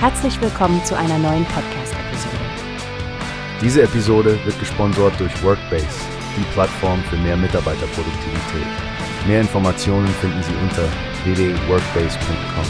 Herzlich willkommen zu einer neuen Podcast-Episode. Diese Episode wird gesponsert durch Workbase, die Plattform für mehr Mitarbeiterproduktivität. Mehr Informationen finden Sie unter www.workbase.com.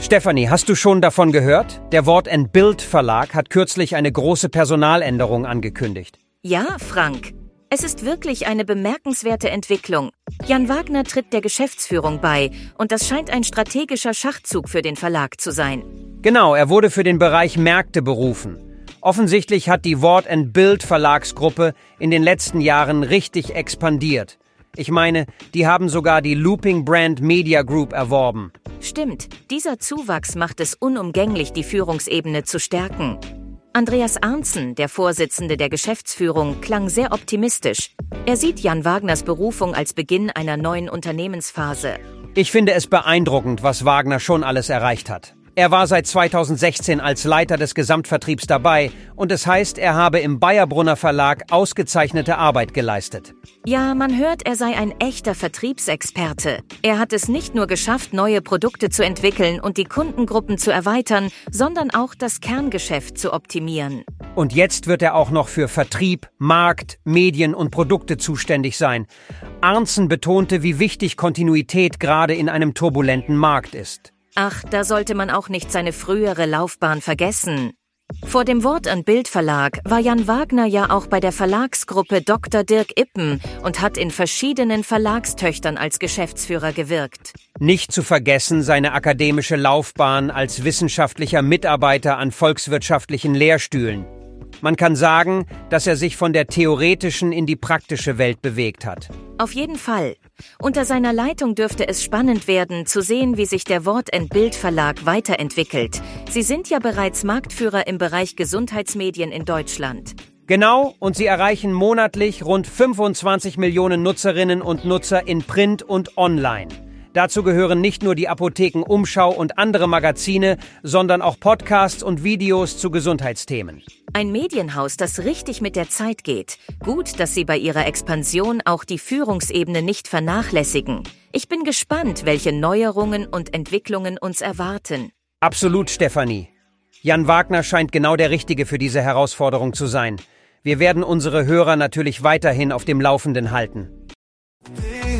Stefanie, hast du schon davon gehört? Der Wort Bild Verlag hat kürzlich eine große Personaländerung angekündigt. Ja, Frank. Es ist wirklich eine bemerkenswerte Entwicklung. Jan Wagner tritt der Geschäftsführung bei und das scheint ein strategischer Schachzug für den Verlag zu sein. Genau, er wurde für den Bereich Märkte berufen. Offensichtlich hat die Wort Bild Verlagsgruppe in den letzten Jahren richtig expandiert. Ich meine, die haben sogar die Looping Brand Media Group erworben. Stimmt, dieser Zuwachs macht es unumgänglich, die Führungsebene zu stärken. Andreas Arnzen, der Vorsitzende der Geschäftsführung, klang sehr optimistisch. Er sieht Jan Wagners Berufung als Beginn einer neuen Unternehmensphase. Ich finde es beeindruckend, was Wagner schon alles erreicht hat. Er war seit 2016 als Leiter des Gesamtvertriebs dabei und es heißt, er habe im Bayerbrunner Verlag ausgezeichnete Arbeit geleistet. Ja, man hört, er sei ein echter Vertriebsexperte. Er hat es nicht nur geschafft, neue Produkte zu entwickeln und die Kundengruppen zu erweitern, sondern auch das Kerngeschäft zu optimieren. Und jetzt wird er auch noch für Vertrieb, Markt, Medien und Produkte zuständig sein. Arnzen betonte, wie wichtig Kontinuität gerade in einem turbulenten Markt ist. Ach, da sollte man auch nicht seine frühere Laufbahn vergessen. Vor dem Wort- und Bildverlag war Jan Wagner ja auch bei der Verlagsgruppe Dr. Dirk Ippen und hat in verschiedenen Verlagstöchtern als Geschäftsführer gewirkt. Nicht zu vergessen seine akademische Laufbahn als wissenschaftlicher Mitarbeiter an volkswirtschaftlichen Lehrstühlen. Man kann sagen, dass er sich von der theoretischen in die praktische Welt bewegt hat. Auf jeden Fall. Unter seiner Leitung dürfte es spannend werden, zu sehen, wie sich der Wort Bild Verlag weiterentwickelt. Sie sind ja bereits Marktführer im Bereich Gesundheitsmedien in Deutschland. Genau, und sie erreichen monatlich rund 25 Millionen Nutzerinnen und Nutzer in Print und Online. Dazu gehören nicht nur die Apotheken Umschau und andere Magazine, sondern auch Podcasts und Videos zu Gesundheitsthemen. Ein Medienhaus, das richtig mit der Zeit geht. Gut, dass Sie bei Ihrer Expansion auch die Führungsebene nicht vernachlässigen. Ich bin gespannt, welche Neuerungen und Entwicklungen uns erwarten. Absolut, Stefanie. Jan Wagner scheint genau der Richtige für diese Herausforderung zu sein. Wir werden unsere Hörer natürlich weiterhin auf dem Laufenden halten.